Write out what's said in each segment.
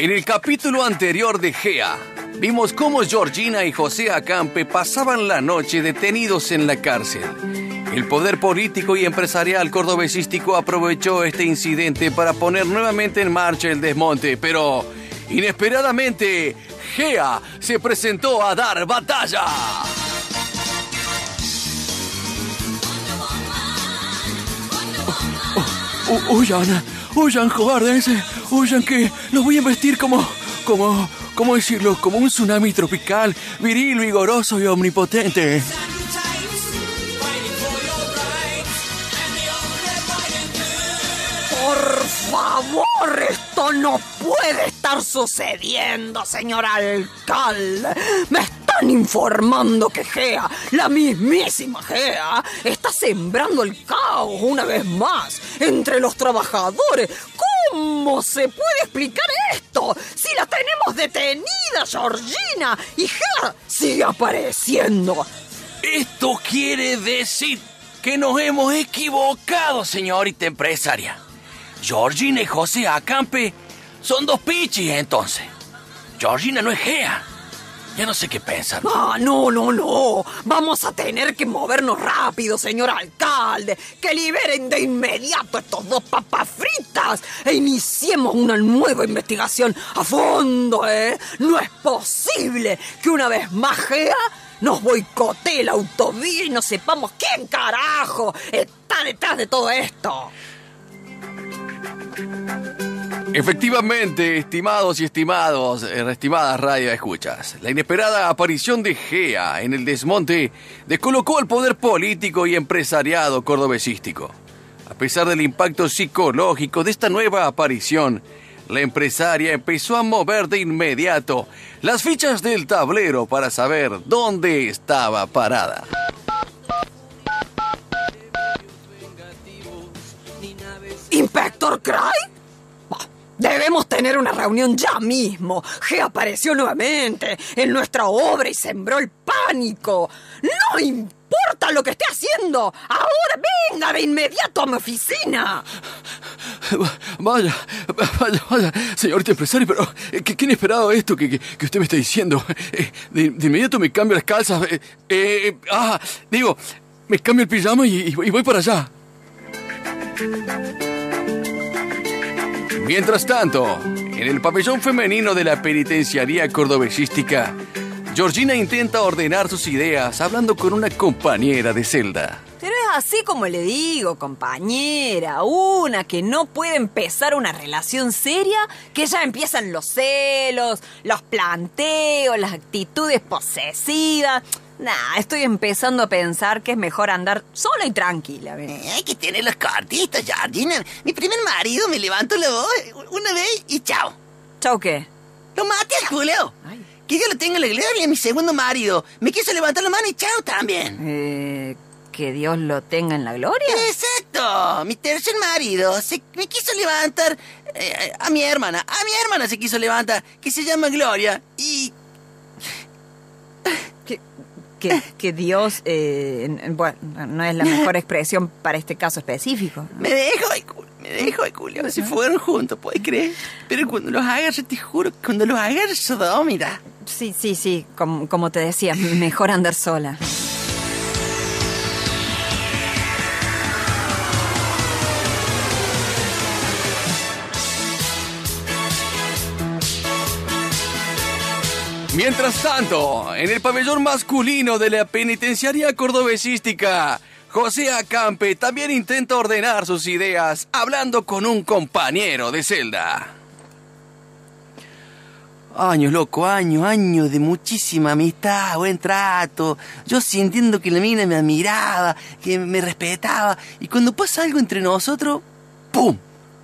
En el capítulo anterior de Gea, vimos cómo Georgina y José Acampe pasaban la noche detenidos en la cárcel. El poder político y empresarial cordobesístico aprovechó este incidente para poner nuevamente en marcha el desmonte, pero inesperadamente Gea se presentó a dar batalla. Huyan, huyan, cobardes, huyan que los voy a vestir como, como, ¿cómo decirlo? Como un tsunami tropical, viril, vigoroso y omnipotente. Por favor, esto no puede estar sucediendo, señor alcalde. Me están informando que Gea, la mismísima Gea, está sembrando el caos una vez más entre los trabajadores. ¿Cómo se puede explicar esto? Si la tenemos detenida, Georgina, y Gea sigue apareciendo. Esto quiere decir que nos hemos equivocado, señorita empresaria. Georgina y José Acampe son dos pichis entonces. Georgina no es Gea. Ya no sé qué pensar. Ah, no, no, no. Vamos a tener que movernos rápido, señor alcalde. Que liberen de inmediato estos dos papas fritas e iniciemos una nueva investigación a fondo, ¿eh? No es posible que una vez más Gea nos boicotee la autovía y no sepamos quién carajo está detrás de todo esto. Efectivamente, estimados y estimados, eh, estimadas radio escuchas, la inesperada aparición de Gea en el desmonte descolocó al poder político y empresariado cordobesístico. A pesar del impacto psicológico de esta nueva aparición, la empresaria empezó a mover de inmediato las fichas del tablero para saber dónde estaba parada. ¿Inspector Cry? Debemos tener una reunión ya mismo. G apareció nuevamente en nuestra obra y sembró el pánico. No importa lo que esté haciendo. Ahora venga de inmediato a mi oficina. Vaya, vaya, vaya, señorita empresario, pero ¿qué, qué inesperado esto que, que- usted me está diciendo? Eh, de, inmediato me cambio las calzas. eh, eh, ah, digo, me cambio el pijama y- y voy para allá. Mientras tanto, en el pabellón femenino de la penitenciaría cordobesística, Georgina intenta ordenar sus ideas hablando con una compañera de celda. Pero es así como le digo, compañera, una que no puede empezar una relación seria, que ya empiezan los celos, los planteos, las actitudes posesivas. Nah, estoy empezando a pensar que es mejor andar sola y tranquila. Eh, Hay que tener las cartitas, Georgina. Mi primer marido me levantó la voz una vez y chao. ¿Chau qué? Lo maté al Julio. Que Dios lo tenga en la gloria, mi segundo marido. Me quiso levantar la mano y chao también. Eh, que Dios lo tenga en la gloria. Exacto. Mi tercer marido se, me quiso levantar eh, a mi hermana. A mi hermana se quiso levantar, que se llama Gloria. Y Que, que, que Dios, eh, bueno, no es la mejor expresión para este caso específico. ¿no? me dejó el culo. Me dejó el culo. Se fueron juntos, ¿puedes creer? Pero cuando los agarre, te juro, cuando los agarre, mira. Sí, sí, sí, como, como te decía, mejor andar sola. Mientras tanto, en el pabellón masculino de la penitenciaría cordobesística, José Acampe también intenta ordenar sus ideas hablando con un compañero de celda. Años, loco, años, años de muchísima amistad, buen trato. Yo sintiendo que la mina me admiraba, que me respetaba. Y cuando pasa algo entre nosotros, ¡pum!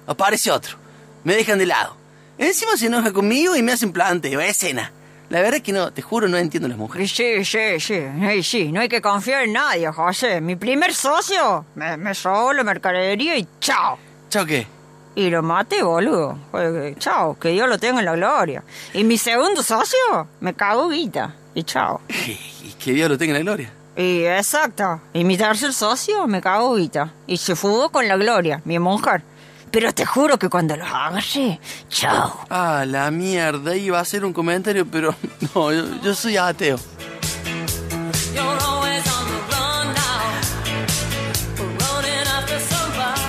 Aparece otro. Me dejan de lado. Encima se enoja conmigo y me hacen planteo, escena. La verdad es que no, te juro, no entiendo las mujeres. Sí, sí, sí, sí, sí, no hay que confiar en nadie, José. Mi primer socio me, me robó la mercadería y chao. ¿Chao qué? Y lo maté, boludo. Chao, que Dios lo tenga en la gloria. Y mi segundo socio me cagó guita. Y chao. Y que Dios lo tenga en la gloria. Y exacto. Y mi tercer socio me cagó guita. Y se fugó con la gloria, mi mujer. Pero te juro que cuando los agarré, chao. Ah, la mierda, iba a hacer un comentario, pero no, yo, yo soy ateo.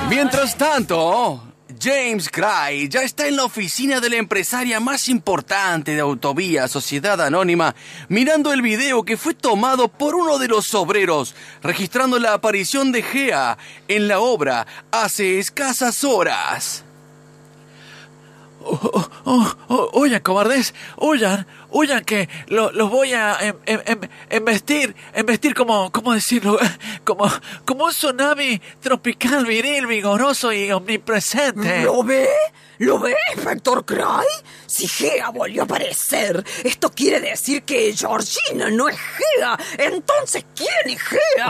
Mientras tanto, James Cray ya está en la oficina de la empresaria más importante de Autovía Sociedad Anónima, mirando el video que fue tomado por uno de los obreros, registrando la aparición de Gea en la obra hace escasas horas. Oh, oh, oh, oigan, cobardes, oigan, oigan que lo- los voy a em- em- em- embestir, embestir como, ¿cómo decirlo? Como, como un tsunami tropical, viril, vigoroso y omnipresente. ¿Lo ve? ¿Lo ve, inspector Cray? Si Gea volvió a aparecer, esto quiere decir que Georgina no es Gea. Entonces, ¿quién es Gea?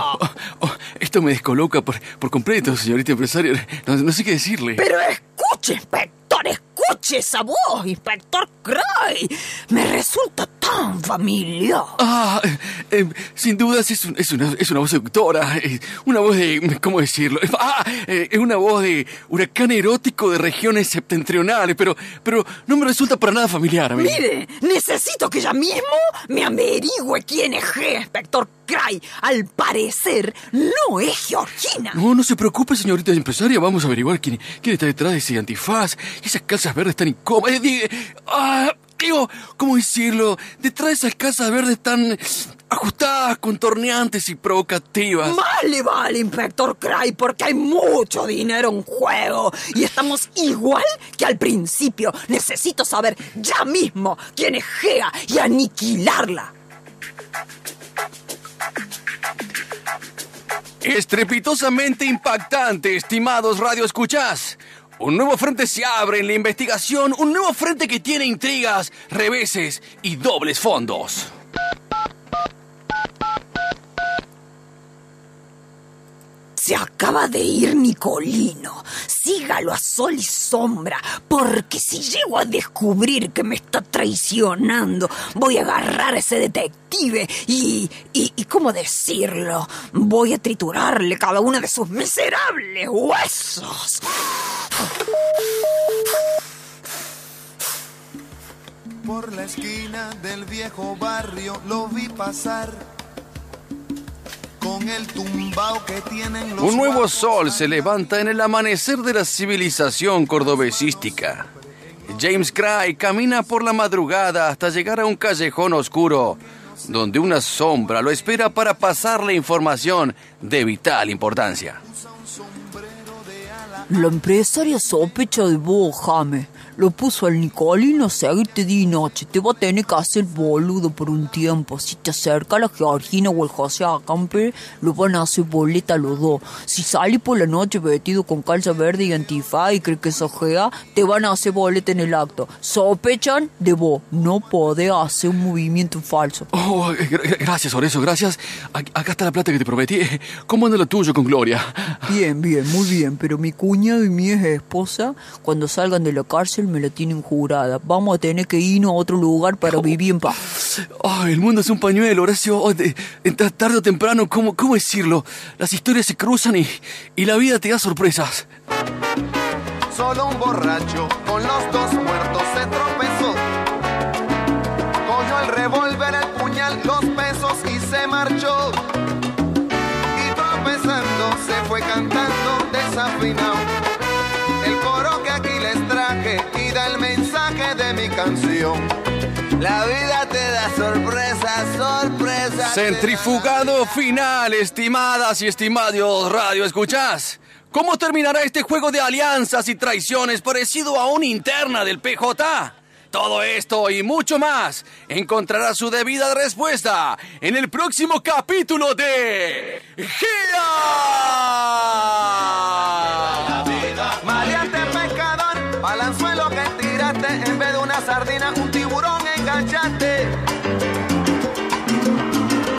Oh, esto me descoloca por, por completo, señorita empresaria. No, no sé qué decirle. Pero escuche, inspector, escuche esa voz, inspector Cray. Me resulta tan familiar. Ah, eh, eh, sin dudas es, un- es, una, es una voz seductora, eh, una voz de, ¿cómo decirlo? Ah, eh, es una voz de huracán erótico de regiones septentrionales, pero, pero no me resulta para nada familiar a mí. Mire, necesito que ella mismo me averigüe quién es Gea, inspector Cray. Al parecer, no es Georgina. No, no se preocupe, señorita empresaria, vamos a averiguar quién, quién está detrás de ese antifaz esas calzas verdes tan incómodas. Ah, digo, ¿cómo decirlo? Detrás de esas calzas verdes tan ajustadas, contorneantes y provocativas. Más le vale, inspector Cray, porque hay mucho dinero en juego. Y estamos igual que al principio. Necesito saber ya mismo quién es Gea y aniquilarla. Estrepitosamente impactante, estimados radioescuchas. Un nuevo frente se abre en la investigación, un nuevo frente que tiene intrigas, reveses y dobles fondos. Se acaba de ir Nicolino. Sígalo a sol y sombra, porque si llego a descubrir que me está traicionando, voy a agarrar a ese detective y, y, y ¿cómo decirlo? Voy a triturarle cada uno de sus miserables huesos. Por la esquina del viejo barrio lo vi pasar con el tumbao que tienen los Un nuevo sol se levanta en el amanecer de la civilización cordobesística. James Cray camina por la madrugada hasta llegar a un callejón oscuro, donde una sombra lo espera para pasarle información de vital importancia. La empresaria sospecha de vos. Lo puso al Nicolino a seguirte día y noche. Te va a tener que hacer boludo por un tiempo. Si te acerca la Georgina o el José Acampe, lo van a hacer boleta los dos. Si sales por la noche vestido con calza verde y antifaz y crees que sos gea, te van a hacer boleta en el acto. Sospechan de vos. No podés hacer un movimiento falso. Oh, eh, gra- gracias, Oreso, gracias. Ac- Acá está la plata que te prometí. ¿Cómo anda lo tuyo con Gloria? Bien, bien, muy bien, pero mi cuñado y mi ex esposa, cuando salgan de la cárcel, me la tienen jurada. Vamos a tener que irnos a otro lugar para vivir en paz. Oh, el mundo es un pañuelo, Horacio. Oh, de- tarde o temprano, ¿cómo, ¿cómo decirlo? Las historias se cruzan y, y la vida te da sorpresas. Solo un borracho con los dos muertos se tropezó. Canción. La vida te da sorpresas, sorpresas. Centrifugado final, estimadas y estimados radio, ¿escuchás? ¿Cómo terminará este juego de alianzas y traiciones parecido a una interna del PJ? Todo esto y mucho más encontrará su debida respuesta en el próximo capítulo de GEA.